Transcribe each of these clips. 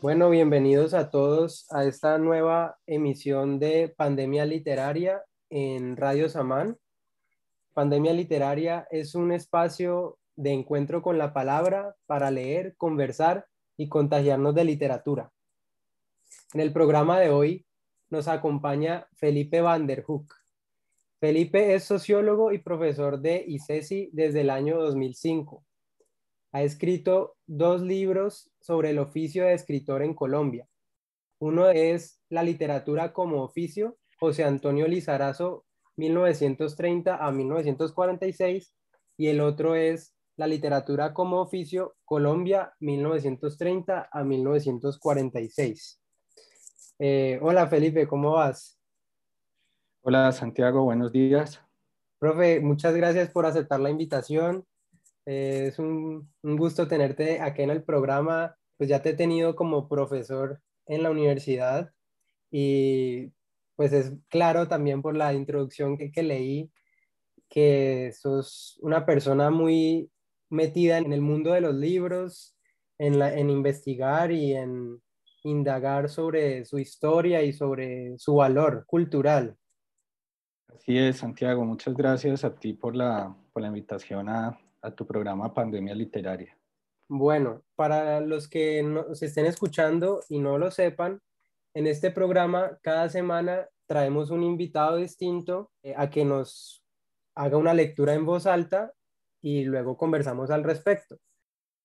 Bueno, bienvenidos a todos a esta nueva emisión de Pandemia Literaria en Radio Samán. Pandemia Literaria es un espacio de encuentro con la palabra para leer, conversar y contagiarnos de literatura. En el programa de hoy nos acompaña Felipe Van der Hoek. Felipe es sociólogo y profesor de ICESI desde el año 2005. Ha escrito dos libros sobre el oficio de escritor en Colombia. Uno es La literatura como oficio, José Antonio Lizarazo, 1930 a 1946, y el otro es La literatura como oficio, Colombia, 1930 a 1946. Eh, hola Felipe, ¿cómo vas? Hola Santiago, buenos días. Profe, muchas gracias por aceptar la invitación. Eh, es un, gusto tenerte aquí en el programa. Pues ya te he tenido como profesor en la universidad y pues es claro también por la introducción que, que leí que sos una persona muy metida en el mundo de los libros, en investigar y en, indagar sobre su historia y sobre su valor cultural. Así es, Santiago. Muchas gracias a ti por la, por la invitación a, a, tu programa Pandemia Literaria. Bueno, para los que nos estén escuchando y no lo sepan, en este programa cada semana traemos un invitado distinto eh, a que nos haga una lectura en voz alta y luego conversamos al respecto.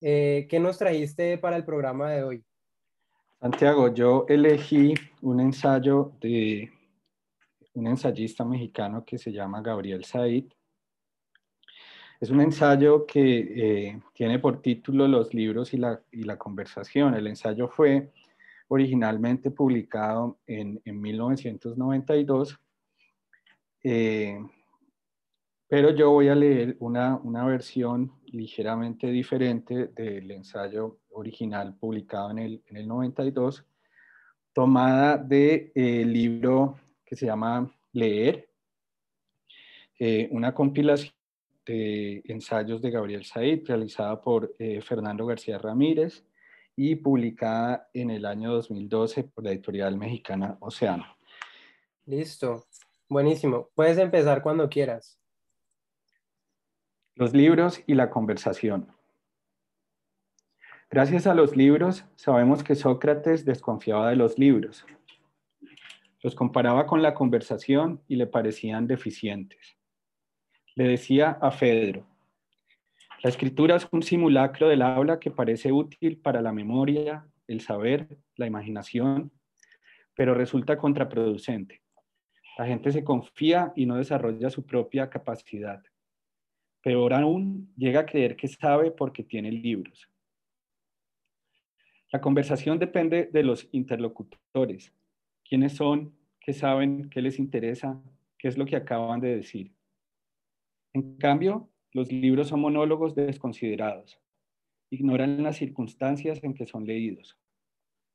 Eh, ¿Qué nos trajiste para el programa de hoy? Santiago, yo elegí un ensayo de un ensayista mexicano que se llama Gabriel Said. Es un ensayo que eh, tiene por título Los libros y la, y la, conversación. El ensayo fue originalmente publicado en, en 1992, eh, pero yo voy a leer una, una versión ligeramente diferente del ensayo original publicado en el, en el 92, tomada del de, eh, libro que se llama Leer, eh, una compilación de ensayos de Gabriel Said realizada por eh, Fernando García Ramírez y publicada en el año 2012 por la editorial mexicana Océano. Listo, buenísimo. Puedes empezar cuando quieras. Los libros y la conversación. Gracias a los libros, sabemos que Sócrates desconfiaba de los libros. Los comparaba con la conversación y le parecían deficientes. Le decía a Fedro, la escritura es un simulacro del habla que parece útil para la memoria, el saber, la imaginación, pero resulta contraproducente. La gente se confía y no desarrolla su propia capacidad. Peor aún, llega a creer que sabe porque tiene libros. La conversación depende de los interlocutores. ¿Quiénes son? ¿Qué saben? ¿Qué les interesa? ¿Qué es lo que acaban de decir? En cambio, los libros son monólogos desconsiderados. Ignoran las circunstancias en que son leídos.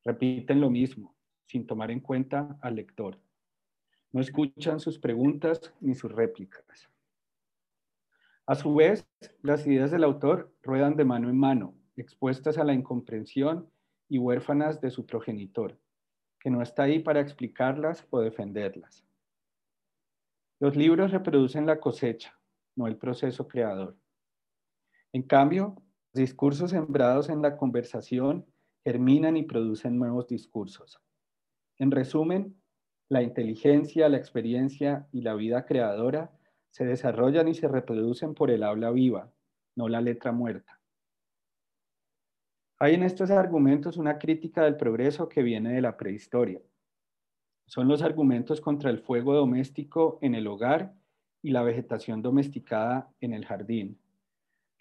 Repiten lo mismo, sin tomar en cuenta al lector. No escuchan sus preguntas ni sus réplicas. A su vez, las ideas del autor ruedan de mano en mano, expuestas a la incomprensión y huérfanas de su progenitor, que no está ahí para explicarlas o defenderlas. Los libros reproducen la cosecha, no el proceso creador. En cambio, discursos sembrados en la conversación germinan y producen nuevos discursos. En resumen, la inteligencia, la experiencia y la vida creadora se desarrollan y se reproducen por el habla viva, no la letra muerta. Hay en estos argumentos una crítica del progreso que viene de la prehistoria. Son los argumentos contra el fuego doméstico en el hogar y la vegetación domesticada en el jardín.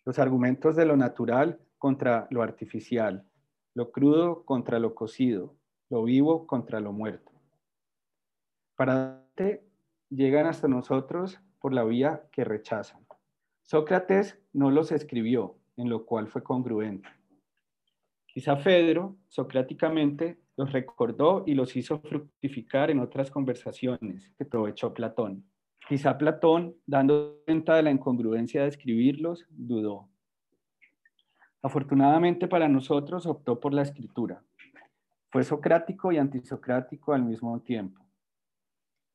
Los argumentos de lo natural contra lo artificial, lo crudo contra lo cocido, lo vivo contra lo muerto. Para llegan hasta nosotros por la vía que rechazan. Sócrates no los escribió, en lo cual fue congruente. Quizá Fedro, socráticamente, los recordó y los hizo fructificar en otras conversaciones que aprovechó Platón. Quizá Platón, dando cuenta de la incongruencia de escribirlos, dudó. Afortunadamente para nosotros optó por la escritura. Fue socrático y antisocrático al mismo tiempo.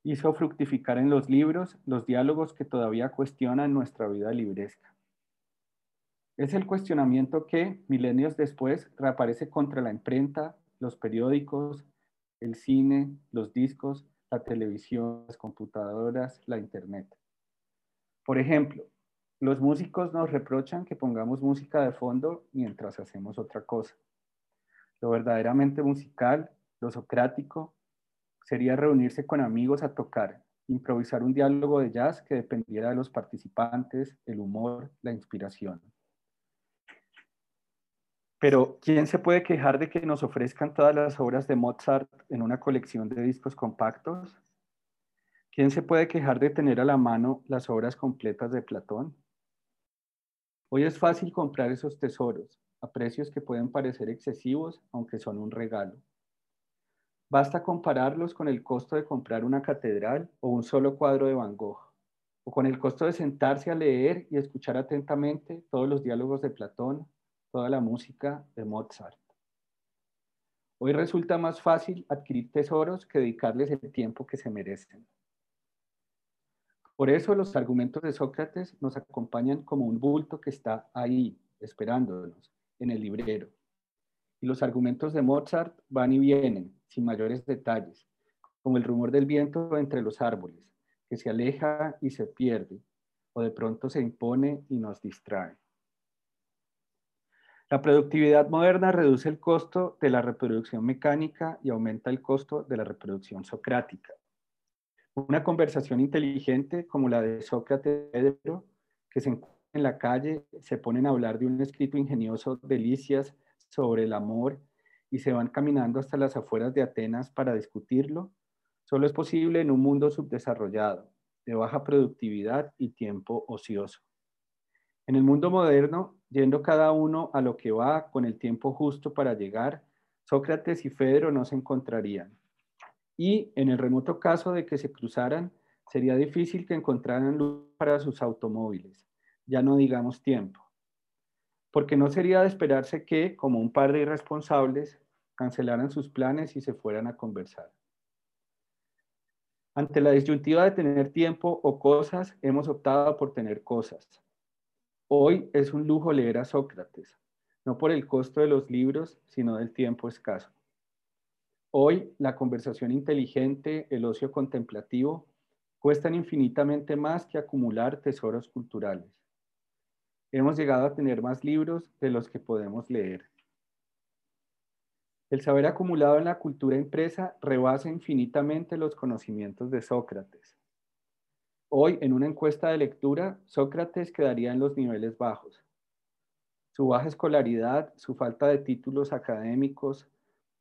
Hizo fructificar en los libros los diálogos que todavía cuestionan nuestra vida libresca. Es el cuestionamiento que, milenios después, reaparece contra la imprenta, los periódicos, el cine, los discos, la televisión, las computadoras, la internet. Por ejemplo, los músicos nos reprochan que pongamos música de fondo mientras hacemos otra cosa. Lo verdaderamente musical, lo socrático, sería reunirse con amigos a tocar, improvisar un diálogo de jazz que dependiera de los participantes, el humor, la inspiración. Pero, ¿quién se puede quejar de que nos ofrezcan todas las obras de Mozart en una colección de discos compactos? ¿Quién se puede quejar de tener a la mano las obras completas de Platón? Hoy es fácil comprar esos tesoros a precios que pueden parecer excesivos, aunque son un regalo. Basta compararlos con el costo de comprar una catedral o un solo cuadro de Van Gogh, o con el costo de sentarse a leer y escuchar atentamente todos los diálogos de Platón, toda la música de Mozart. Hoy resulta más fácil adquirir tesoros que dedicarles el tiempo que se merecen. Por eso los argumentos de Sócrates nos acompañan como un bulto que está ahí, esperándonos, en el librero. Y los argumentos de Mozart van y vienen, sin mayores detalles, como el rumor del viento entre los árboles, que se aleja y se pierde, o de pronto se impone y nos distrae. La productividad moderna reduce el costo de la reproducción mecánica y aumenta el costo de la reproducción socrática. Una conversación inteligente como la de Sócrates Pedro, que se encuentra en la calle, se ponen a hablar de un escrito ingenioso, delicias sobre el amor y se van caminando hasta las afueras de Atenas para discutirlo, solo es posible en un mundo subdesarrollado, de baja productividad y tiempo ocioso. En el mundo moderno, yendo cada uno a lo que va con el tiempo justo para llegar, Sócrates y Fedro no se encontrarían. Y en el remoto caso de que se cruzaran, sería difícil que encontraran luz para sus automóviles, ya no digamos tiempo. Porque no sería de esperarse que, como un par de irresponsables, cancelaran sus planes y se fueran a conversar. Ante la disyuntiva de tener tiempo o cosas, hemos optado por tener cosas. Hoy es un lujo leer a Sócrates, no por el costo de los libros, sino del tiempo escaso. Hoy la conversación inteligente, el ocio contemplativo, cuestan infinitamente más que acumular tesoros culturales. Hemos llegado a tener más libros de los que podemos leer. El saber acumulado en la cultura impresa rebasa infinitamente los conocimientos de Sócrates. Hoy, en una encuesta de lectura, Sócrates quedaría en los niveles bajos. Su baja escolaridad, su falta de títulos académicos,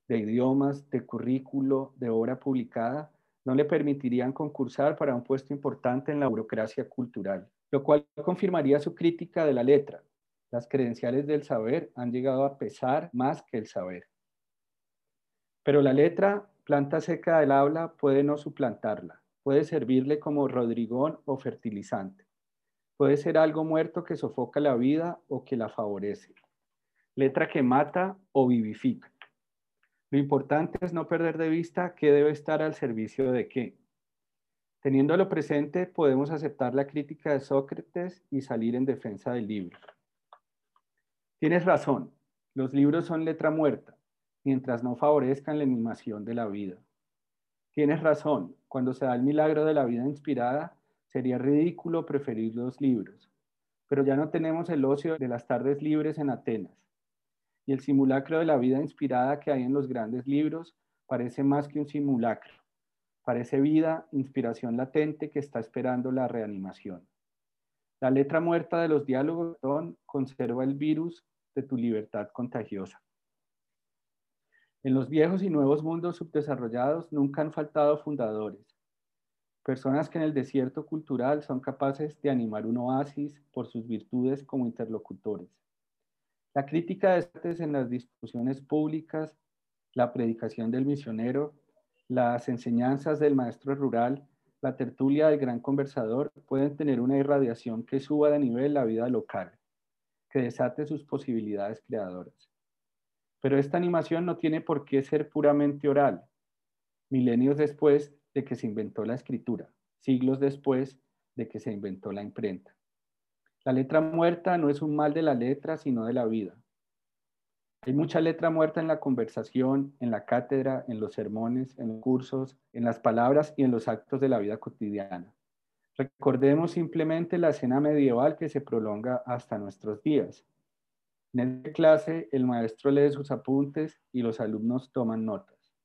de idiomas, de currículo, de obra publicada, no le permitirían concursar para un puesto importante en la burocracia cultural, lo cual confirmaría su crítica de la letra. Las credenciales del saber han llegado a pesar más que el saber. Pero la letra, planta seca del habla, puede no suplantarla puede servirle como rodrigón o fertilizante. Puede ser algo muerto que sofoca la vida o que la favorece. Letra que mata o vivifica. Lo importante es no perder de vista qué debe estar al servicio de qué. Teniéndolo presente, podemos aceptar la crítica de Sócrates y salir en defensa del libro. Tienes razón, los libros son letra muerta, mientras no favorezcan la animación de la vida. Tienes razón, cuando se da el milagro de la vida inspirada, sería ridículo preferir los libros. Pero ya no tenemos el ocio de las tardes libres en Atenas. Y el simulacro de la vida inspirada que hay en los grandes libros parece más que un simulacro. Parece vida, inspiración latente que está esperando la reanimación. La letra muerta de los diálogos conserva el virus de tu libertad contagiosa. En los viejos y nuevos mundos subdesarrollados nunca han faltado fundadores, personas que en el desierto cultural son capaces de animar un oasis por sus virtudes como interlocutores. La crítica de estos en las discusiones públicas, la predicación del misionero, las enseñanzas del maestro rural, la tertulia del gran conversador pueden tener una irradiación que suba de nivel la vida local que desate sus posibilidades creadoras. Pero esta animación no tiene por qué ser puramente oral, milenios después de que se inventó la escritura, siglos después de que se inventó la imprenta. La letra muerta no es un mal de la letra, sino de la vida. Hay mucha letra muerta en la conversación, en la cátedra, en los sermones, en los cursos, en las palabras y en los actos de la vida cotidiana. Recordemos simplemente la escena medieval que se prolonga hasta nuestros días. En esta clase, el maestro lee sus apuntes y los alumnos toman notas.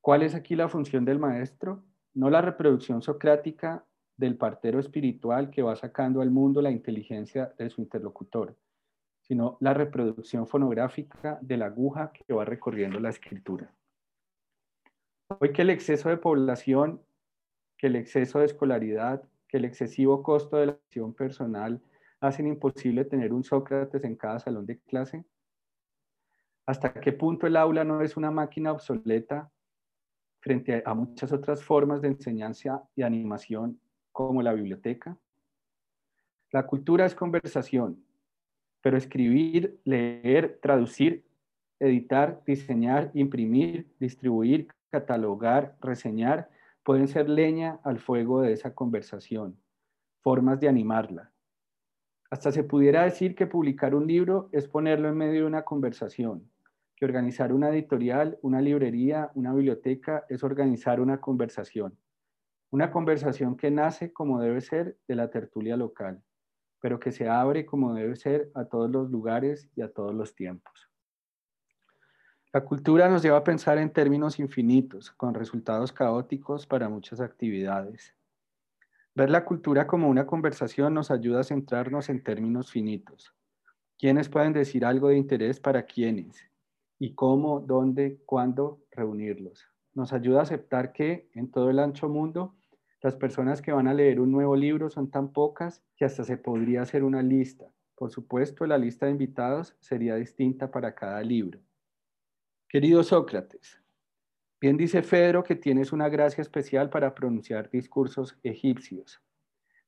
¿Cuál es aquí la función del maestro? No la reproducción socrática del partero espiritual que va sacando al mundo la inteligencia de su interlocutor, sino la reproducción fonográfica de la aguja que va recorriendo la escritura. Hoy que el exceso de población, que el exceso de escolaridad, que el excesivo costo de la acción personal hacen imposible tener un Sócrates en cada salón de clase? ¿Hasta qué punto el aula no es una máquina obsoleta frente a muchas otras formas de enseñanza y animación como la biblioteca? La cultura es conversación, pero escribir, leer, traducir, editar, diseñar, imprimir, distribuir, catalogar, reseñar, pueden ser leña al fuego de esa conversación, formas de animarla. Hasta se pudiera decir que publicar un libro es ponerlo en medio de una conversación, que organizar una editorial, una librería, una biblioteca es organizar una conversación. Una conversación que nace como debe ser de la tertulia local pero que se abre como debe ser a todos los lugares y a todos los tiempos. La cultura nos lleva a pensar en términos infinitos, con resultados caóticos para muchas actividades. Ver la cultura como una conversación nos ayuda a centrarnos en términos finitos. ¿Quiénes pueden decir algo de interés para quiénes? ¿Y cómo, dónde, cuándo reunirlos? Nos ayuda a aceptar que en todo el ancho mundo las personas que van a leer un nuevo libro son tan pocas que hasta se podría hacer una lista. Por supuesto, la lista de invitados sería distinta para cada libro. Querido Sócrates, bien dice Fedro que tienes una gracia especial para pronunciar discursos egipcios,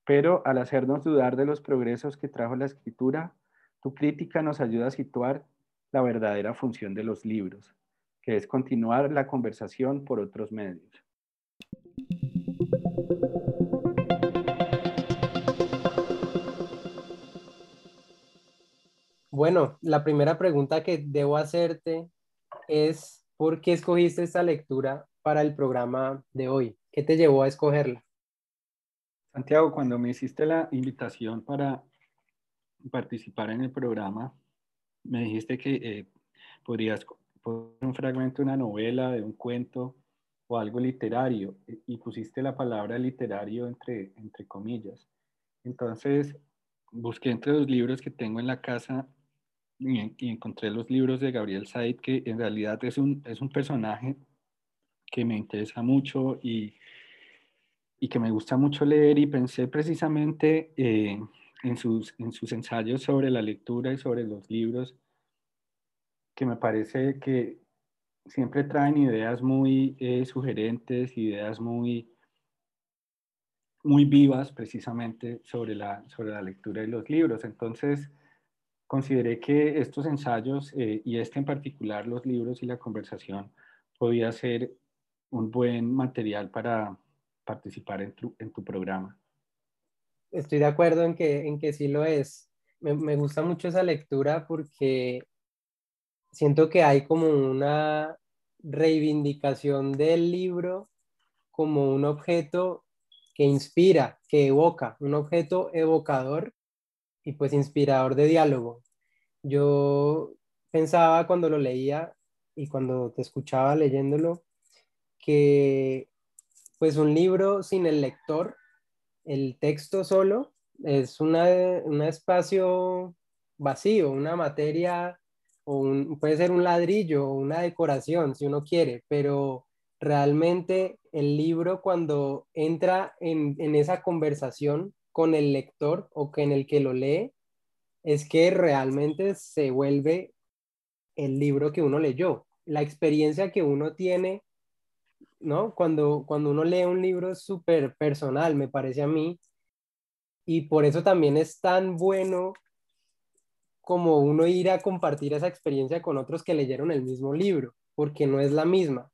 pero al hacernos dudar de los progresos que trajo la escritura, tu crítica nos ayuda a situar la verdadera función de los libros, que es continuar la conversación por otros medios. Bueno, la primera pregunta que debo hacerte es, ¿por qué escogiste esta lectura para el programa de hoy? ¿Qué te llevó a escogerla? Santiago, cuando me hiciste la invitación para participar en el programa, me dijiste que eh, podrías poner un fragmento de una novela, de un cuento o algo literario, y pusiste la palabra literario entre, entre comillas. Entonces, busqué entre los libros que tengo en la casa y, encontré los libros de Gabriel Said, que en realidad es un, es un personaje que me interesa mucho y, y que me gusta mucho leer y pensé precisamente eh, en, sus, en sus ensayos sobre la lectura y sobre los libros, que me parece que siempre traen ideas muy eh, sugerentes, ideas muy, muy vivas precisamente sobre la, sobre la lectura de los libros. Entonces, consideré que estos ensayos eh, y este en particular, los libros y la conversación, podía ser un buen material para participar en tu, programa. Estoy de acuerdo en que, en que sí lo es. Me gusta mucho esa lectura porque siento que hay como una reivindicación del libro como un objeto que inspira, que evoca, un objeto evocador y pues inspirador de diálogo. Yo pensaba cuando lo leía y cuando te escuchaba leyéndolo que pues un libro sin el lector, el texto solo, es una, un espacio vacío, una materia o puede ser un ladrillo o una decoración si uno quiere, pero realmente el libro cuando entra en, en esa conversación con el lector o que en el que lo lee, es que realmente se vuelve el libro que uno leyó. La experiencia que uno tiene, ¿no? Cuando, cuando uno lee un libro es súper personal, me parece a mí. Y por eso también es tan bueno como uno ir a compartir esa experiencia con otros que leyeron el mismo libro, porque no es la misma.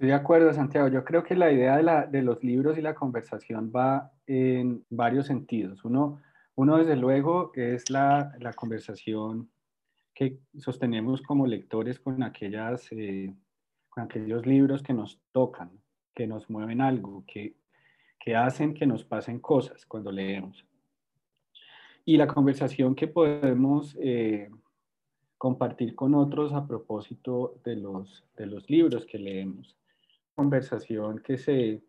Estoy de acuerdo, Santiago. Yo creo que la idea de, la, de los libros y la conversación va en varios sentidos. Uno, uno desde luego, es la, la conversación que sostenemos como lectores con, aquellas, eh, con aquellos libros que nos tocan, que nos mueven algo, que, que hacen que nos pasen cosas cuando leemos. Y la conversación que podemos eh, compartir con otros a propósito de los, de los libros que leemos. Conversación que se,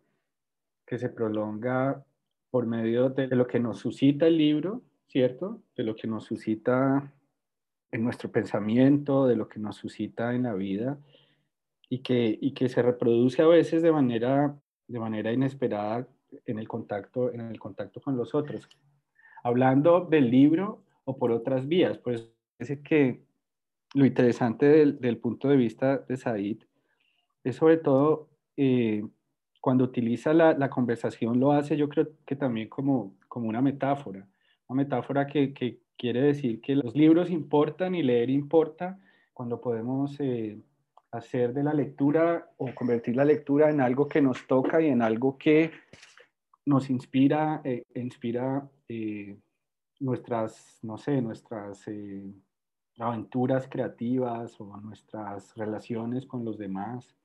que se prolonga por medio de lo que nos suscita el libro, ¿cierto? De lo que nos suscita en nuestro pensamiento, de lo que nos suscita en la vida y que, y que se reproduce a veces de manera, de manera inesperada en el, contacto, en el contacto con los otros. Hablando del libro o por otras vías, pues parece que lo interesante del, del, punto de vista de Said es sobre todo eh, cuando utiliza la, la, conversación, lo hace yo creo que también como, como una metáfora, una metáfora que, que quiere decir que los libros importan y leer importa cuando podemos eh, hacer de la lectura o convertir la lectura en algo que nos toca y en algo que nos inspira, eh, inspira eh, nuestras, no sé, nuestras aventuras creativas o nuestras relaciones con los demás.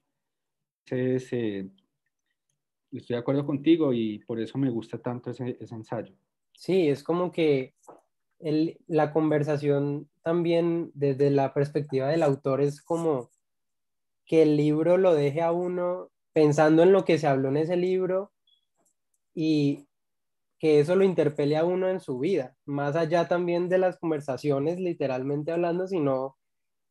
Entonces, estoy de acuerdo contigo y por eso me gusta tanto ese, ese ensayo. Sí, es como que el, la conversación también desde la perspectiva del autor es como que el libro lo deje a uno pensando en lo que se habló en ese libro y que eso lo interpele a uno en su vida, más allá también de las conversaciones literalmente hablando, sino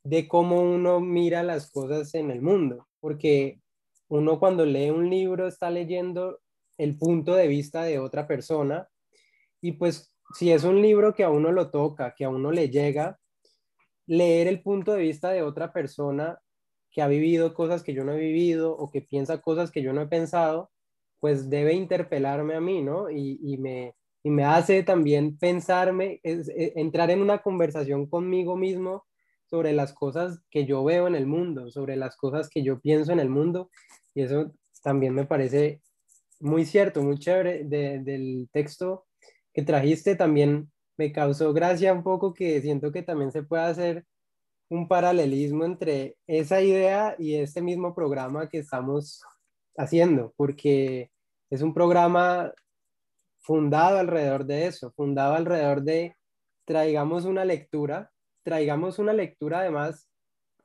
de cómo uno mira las cosas en el mundo, porque uno cuando lee un libro está leyendo el punto de vista de otra persona y pues si es un libro que a uno lo toca, que a uno le llega, leer el punto de vista de otra persona que ha vivido cosas que yo no he vivido o que piensa cosas que yo no he pensado, pues debe interpelarme a mí, ¿no? Y, me, me hace también pensarme, e, entrar en una conversación conmigo mismo sobre las cosas que yo veo en el mundo, sobre las cosas que yo pienso en el mundo. Y eso también me parece muy cierto, muy chévere del texto que trajiste también me causó gracia un poco que siento que también se puede hacer un paralelismo entre esa idea y este mismo programa que estamos haciendo, porque es un programa fundado alrededor de eso, fundado alrededor de traigamos una lectura, traigamos una lectura además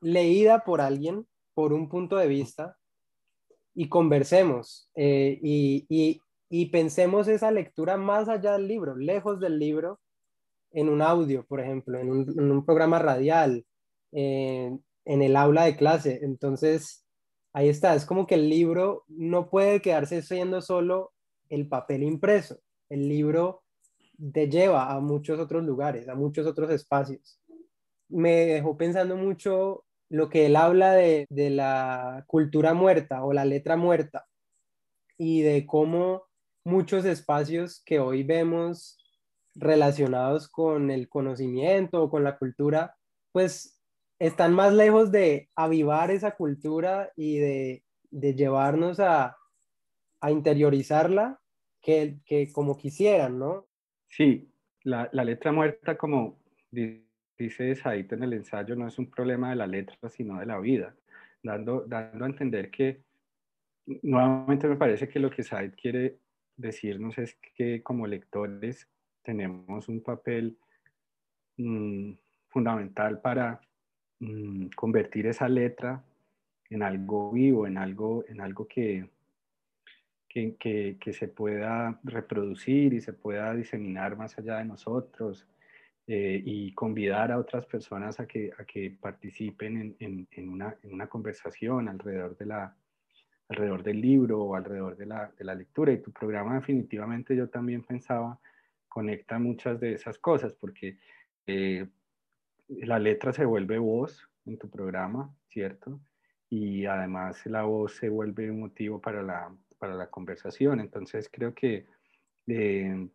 leída por alguien, por un punto de vista, y conversemos. Eh, y, y pensemos esa lectura más allá del libro, lejos del libro, en un audio, por ejemplo, en un, programa radial, en el aula de clase. Entonces, ahí está, es como que el libro no puede quedarse siendo solo el papel impreso. El libro te lleva a muchos otros lugares, a muchos otros espacios. Me dejó pensando mucho lo que él habla de, de la cultura muerta o la letra muerta y de cómo muchos espacios que hoy vemos relacionados con el conocimiento o con la cultura, pues están más lejos de avivar esa cultura y de, llevarnos a, interiorizarla que, que, como quisieran, ¿no? Sí, la, letra muerta, como Said en el ensayo, no es un problema de la letra, sino de la vida, dando, dando a entender que nuevamente me parece que lo que Said quiere decirnos es que como lectores tenemos un papel mm, fundamental para mm, convertir esa letra en algo vivo, en algo, en algo que, que, que, se pueda reproducir y se pueda diseminar más allá de nosotros eh, y convidar a otras personas a que, a que participen en, en, una, en una conversación alrededor de la, alrededor del libro o alrededor de la, de la, lectura. Y tu programa definitivamente yo también pensaba conecta muchas de esas cosas porque eh, la letra se vuelve voz en tu programa, ¿cierto? Y además la voz se vuelve un motivo para la, para la conversación. Entonces creo que eh,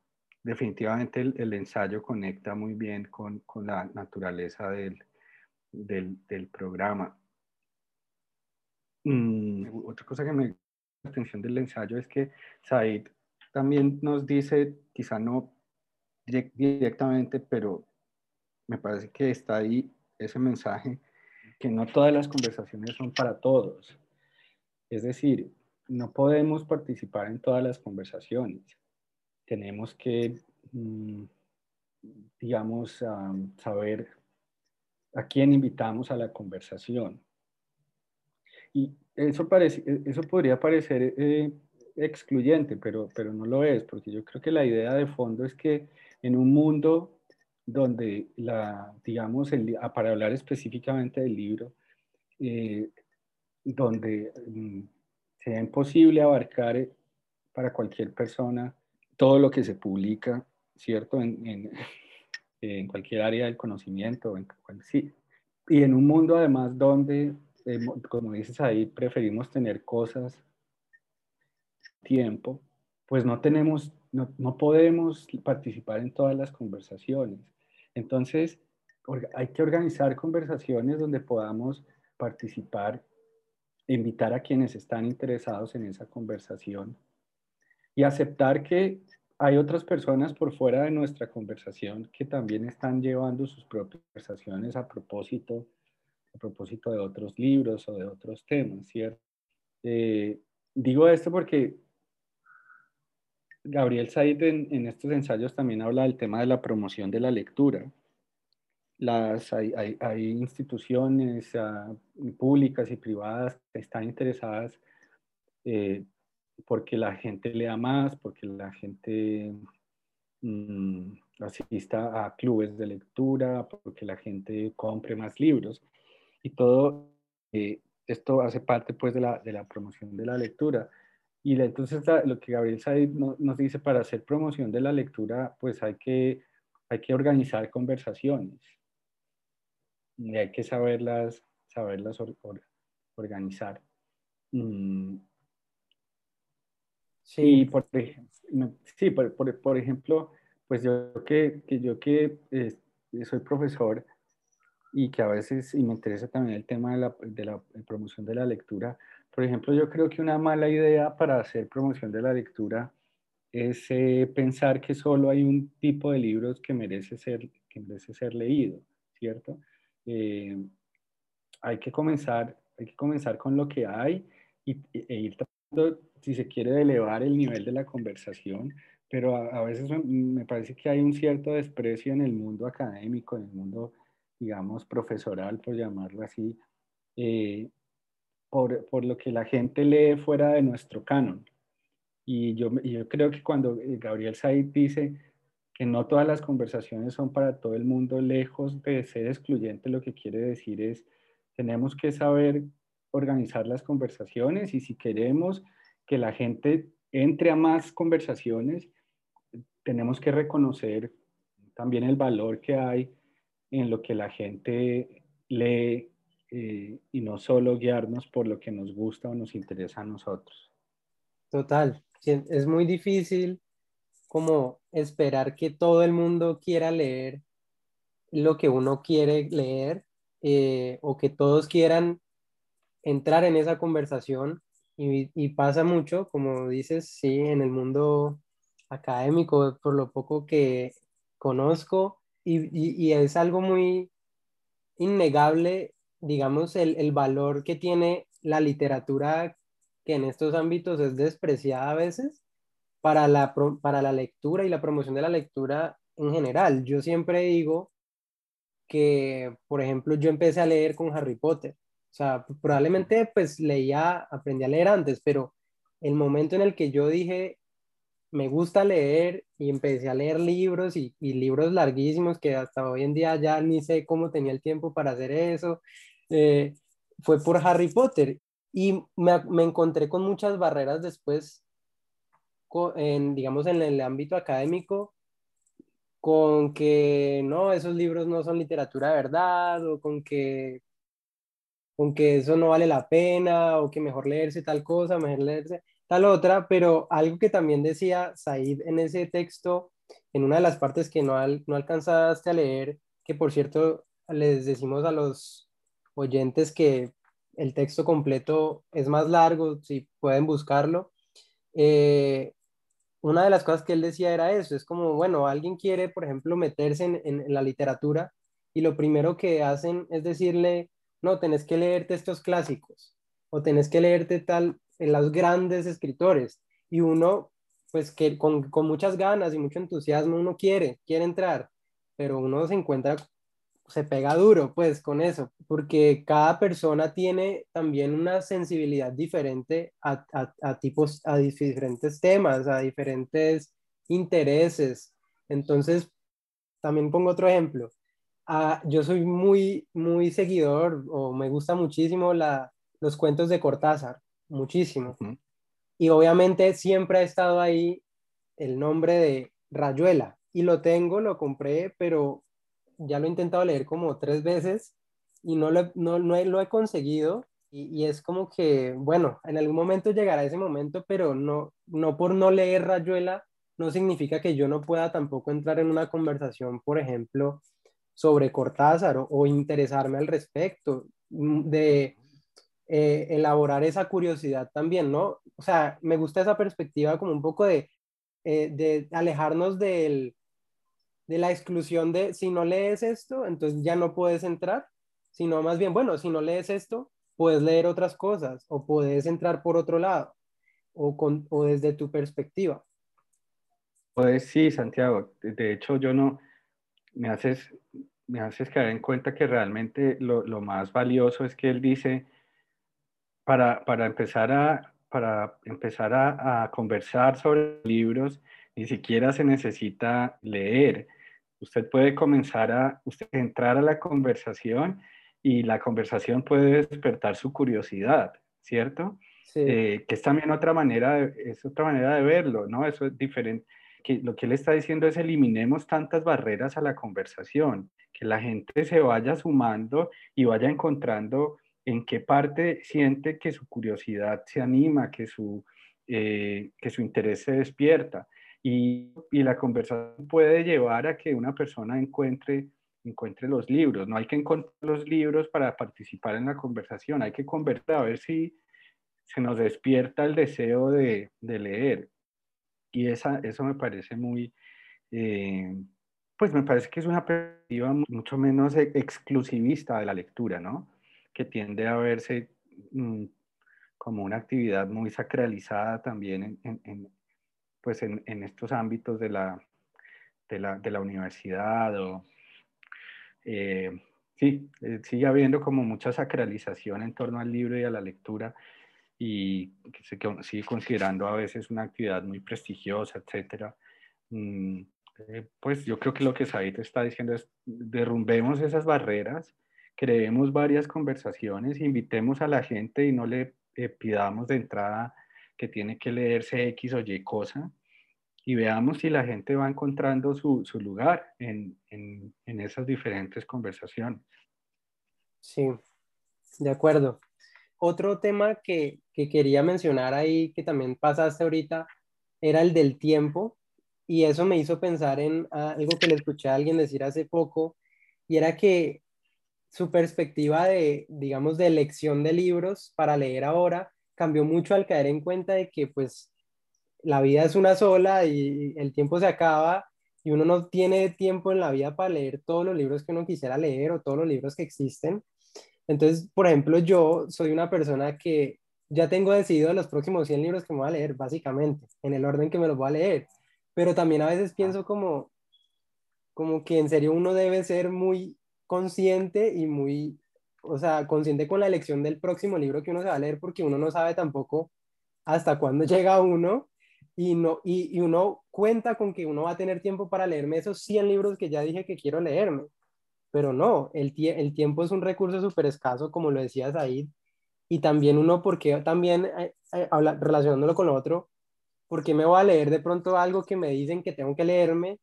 definitivamente el, ensayo conecta muy bien con, la naturaleza del, del, programa. Mm, otra cosa que me llama la atención del ensayo es que Said también nos dice, quizá no directamente, pero me parece que está ahí ese mensaje, que no todas las conversaciones son para todos. Es decir, no podemos participar en todas las conversaciones tenemos que, mm, digamos, saber a quién invitamos a la conversación. Y eso, parece, e, eso podría parecer eh, excluyente, pero, pero no lo es, porque yo creo que la idea de fondo es que en un mundo donde la, digamos, el, ah, para hablar específicamente del libro, eh, donde mm, sea imposible abarcar eh, para cualquier persona todo lo que se publica, ¿cierto? En, cualquier área del conocimiento. En, sí. Y en un mundo además donde, eh, como dices ahí, preferimos tener cosas, tiempo, pues no tenemos, no, no podemos participar en todas las conversaciones. Entonces, hay que organizar conversaciones donde podamos participar, invitar a quienes están interesados en esa conversación y aceptar que hay otras personas por fuera de nuestra conversación que también están llevando sus propias conversaciones a propósito, a propósito de otros libros o de otros temas, ¿cierto? Eh, digo esto porque Gabriel Said en, estos ensayos también habla del tema de la promoción de la lectura. Las, hay, hay, instituciones ah, públicas y privadas que están interesadas eh, porque la gente lea más, porque la gente mm, asista a clubes de lectura, porque la gente compre más libros. Y todo eh, esto hace parte pues de la, de la, promoción de la lectura. Y entonces lo que Gabriel Said nos dice, para hacer promoción de la lectura, pues hay que, hay que organizar conversaciones. Y hay que saberlas, saberlas organizar. Mm, Sí, por, sí, por, ejemplo, pues yo que, que yo que eh, soy profesor y que a veces, y me interesa también el tema de la, de la, promoción de la lectura, por ejemplo, yo creo que una mala idea para hacer promoción de la lectura es eh, pensar que solo hay un tipo de libros que merece ser, que merece ser leído, ¿cierto? Eh, hay, que comenzar, hay que comenzar con lo que hay y, e ir si se quiere, elevar el nivel de la conversación, pero a, veces me parece que hay un cierto desprecio en el mundo académico, en el mundo, digamos, profesoral, por llamarlo así, eh, por, por, lo que la gente lee fuera de nuestro canon. Y yo, yo creo que cuando eh, Gabriel Said dice que no todas las conversaciones son para todo el mundo, lejos de ser excluyente, lo que quiere decir es, tenemos que saber organizar las conversaciones y si queremos que la gente entre a más conversaciones, tenemos que reconocer también el valor que hay en lo que la gente lee eh, y no solo guiarnos por lo que nos gusta o nos interesa a nosotros. Total, es muy difícil como esperar que todo el mundo quiera leer lo que uno quiere leer eh, o que todos quieran entrar en esa conversación y, pasa mucho, como dices, sí, en el mundo académico, por lo poco que conozco, y, es algo muy innegable, digamos, el, el, valor que tiene la literatura que en estos ámbitos es despreciada a veces para la, para la lectura y la promoción de la lectura en general. Yo siempre digo que, por ejemplo, yo empecé a leer con Harry Potter sea, probablemente pues leía, aprendí a leer antes, pero el momento en el que yo dije, me gusta leer y empecé a leer libros y, libros larguísimos que hasta hoy en día ya ni sé cómo tenía el tiempo para hacer eso, eh, fue por Harry Potter. Y me, me, encontré con muchas barreras después, en, digamos, en el ámbito académico, con que no, esos libros no son literatura verdad, o con que con que eso no vale la pena o que mejor leerse tal cosa, mejor leerse tal otra, pero algo que también decía Said en ese texto en una de las partes que no, no alcanzaste a leer, que por cierto les decimos a los oyentes que el texto completo es más largo, si pueden buscarlo. Eh, una de las cosas que él decía era eso, es como, bueno, alguien quiere, por ejemplo, meterse en, en, la literatura y lo primero que hacen es decirle, no, tenés que leerte estos clásicos o tenés que leerte tal, en los grandes escritores. Y uno, pues que con, con muchas ganas y mucho entusiasmo, uno quiere, quiere entrar, pero uno se encuentra se pega duro pues con eso, porque cada persona tiene también una sensibilidad diferente a, a, tipos, a diferentes temas, a diferentes intereses. Entonces, también pongo otro ejemplo. Ah, yo soy muy, muy seguidor o me gusta muchísimo la, los cuentos de Cortázar, muchísimo. Y obviamente siempre ha estado ahí el nombre de Rayuela. Y lo tengo, lo compré, pero ya lo he intentado leer como tres veces y no lo, no, no lo he conseguido. Y, es como que, bueno, en algún momento llegará ese momento, pero no, no por no leer Rayuela, no significa que yo no pueda tampoco entrar en una conversación, por ejemplo, sobre Cortázar o, interesarme al respecto, mm, de eh, elaborar esa curiosidad también, ¿no? O sea, me gusta esa perspectiva como un poco de, eh, de alejarnos del, de la exclusión de si no lees esto, entonces ya no puedes entrar, sino más bien, bueno, si no lees esto, puedes leer otras cosas o puedes entrar por otro lado o, con, o desde tu perspectiva. Pues sí, Santiago. De hecho, yo no, me haces, me haces caer en cuenta que realmente lo, lo más valioso es que él dice, para, para empezar, a, para empezar a, a conversar sobre libros, ni siquiera se necesita leer, Usted puede comenzar a usted entrar a la conversación y la conversación puede despertar su curiosidad, ¿cierto? Eh, que es también otra manera, de, es otra manera de verlo, ¿no? Eso es diferente. Que lo que él está diciendo es eliminemos tantas barreras a la conversación, que la gente se vaya sumando y vaya encontrando en qué parte siente que su curiosidad se anima, que su, eh, que su interés se despierta y, la conversación puede llevar a que una persona encuentre, encuentre los libros. No hay que encontrar los libros para participar en la conversación, hay que conversar a ver si se nos despierta el deseo de, leer. Y eso me parece muy, eh, pues me parece que es una perspectiva mucho menos e, exclusivista de la lectura, ¿no? Que tiende a verse mm, como una actividad muy sacralizada también en, pues en, en estos ámbitos de la, de la, de la universidad o... Eh, sí, eh, sigue habiendo como mucha sacralización en torno al libro y a la lectura y que se sigue considerando a veces una actividad muy prestigiosa, etcétera. Mm, eh, pues yo creo que lo que Said está diciendo es derrumbemos esas barreras, creemos varias conversaciones, invitemos a la gente y no le pidamos de entrada que tiene que leerse X o Y cosa y veamos si la gente va encontrando su, su lugar en, en, en, esas diferentes conversaciones. Sí, de acuerdo. Otro tema que, que quería mencionar ahí, que también pasaste ahorita, era el del tiempo, y eso me hizo pensar en algo que le escuché a alguien decir hace poco, y era que su perspectiva de, digamos, de elección de libros para leer ahora cambió mucho al caer en cuenta de que pues la vida es una sola y el tiempo se acaba y uno no tiene tiempo en la vida para leer todos los libros que uno quisiera leer o todos los libros que existen. Entonces, por ejemplo, yo soy una persona que ya tengo decidido los próximos 100 libros que me voy a leer, básicamente, en el orden que me los voy a leer. Pero también a veces pienso como, como que en serio uno debe ser muy consciente y muy o sea, consciente con la elección del próximo libro que uno se va a leer, porque uno no sabe tampoco hasta cuándo llega uno y, no, y, uno cuenta con que uno va a tener tiempo para leerme esos 100 libros que ya dije que quiero leerme. Pero no, el, el tiempo es un recurso súper escaso, como lo decías ahí, y también uno, porque también eh, eh, relacionándolo con lo otro, porque me voy a leer de pronto algo que me dicen que tengo que leerme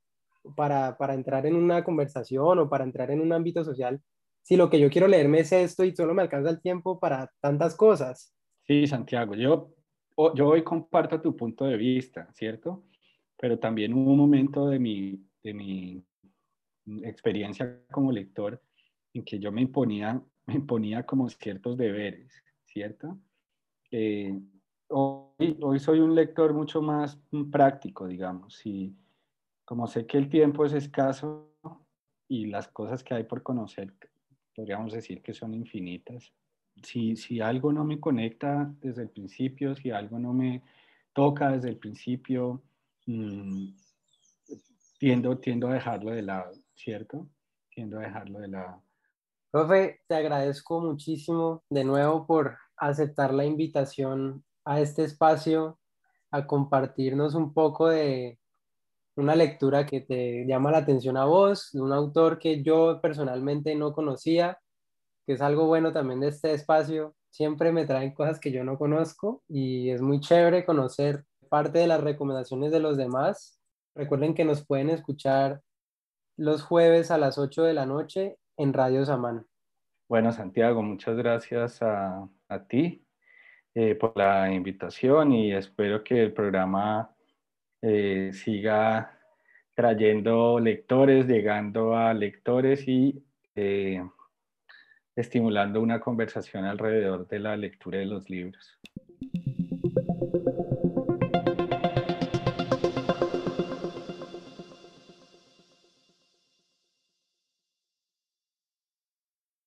para, para entrar en una conversación o para entrar en un ámbito social si lo que yo quiero leerme es esto y solo me alcanza el tiempo para tantas cosas. Sí, Santiago, yo, yo hoy comparto tu punto de vista, ¿cierto? pero también un momento de mi, de mi experiencia como lector en que yo me imponía, me imponía como ciertos deberes, ¿cierto? Eh, hoy, hoy soy un lector mucho más práctico, digamos, y como sé que el tiempo es escaso y las cosas que hay por conocer, podríamos decir que son infinitas. Si, si algo no me conecta desde el principio, si algo no me toca desde el principio, mmm, tiendo, tiendo a dejarlo de lado, ¿cierto? Tiendo a dejarlo de lado. Profe, te agradezco muchísimo de nuevo por aceptar la invitación a este espacio, a compartirnos un poco de una lectura que te llama la atención a vos, de un autor que yo personalmente no conocía, que es algo bueno también de este espacio. Siempre me traen cosas que yo no conozco y es muy chévere conocer parte de las recomendaciones de los demás. Recuerden que nos pueden escuchar los jueves a las 8 de la noche en Radio Samán. Bueno, Santiago, muchas gracias a, a ti eh, por la invitación y espero que el programa eh, siga trayendo lectores, llegando a lectores y eh, estimulando una conversación alrededor de la lectura de los libros.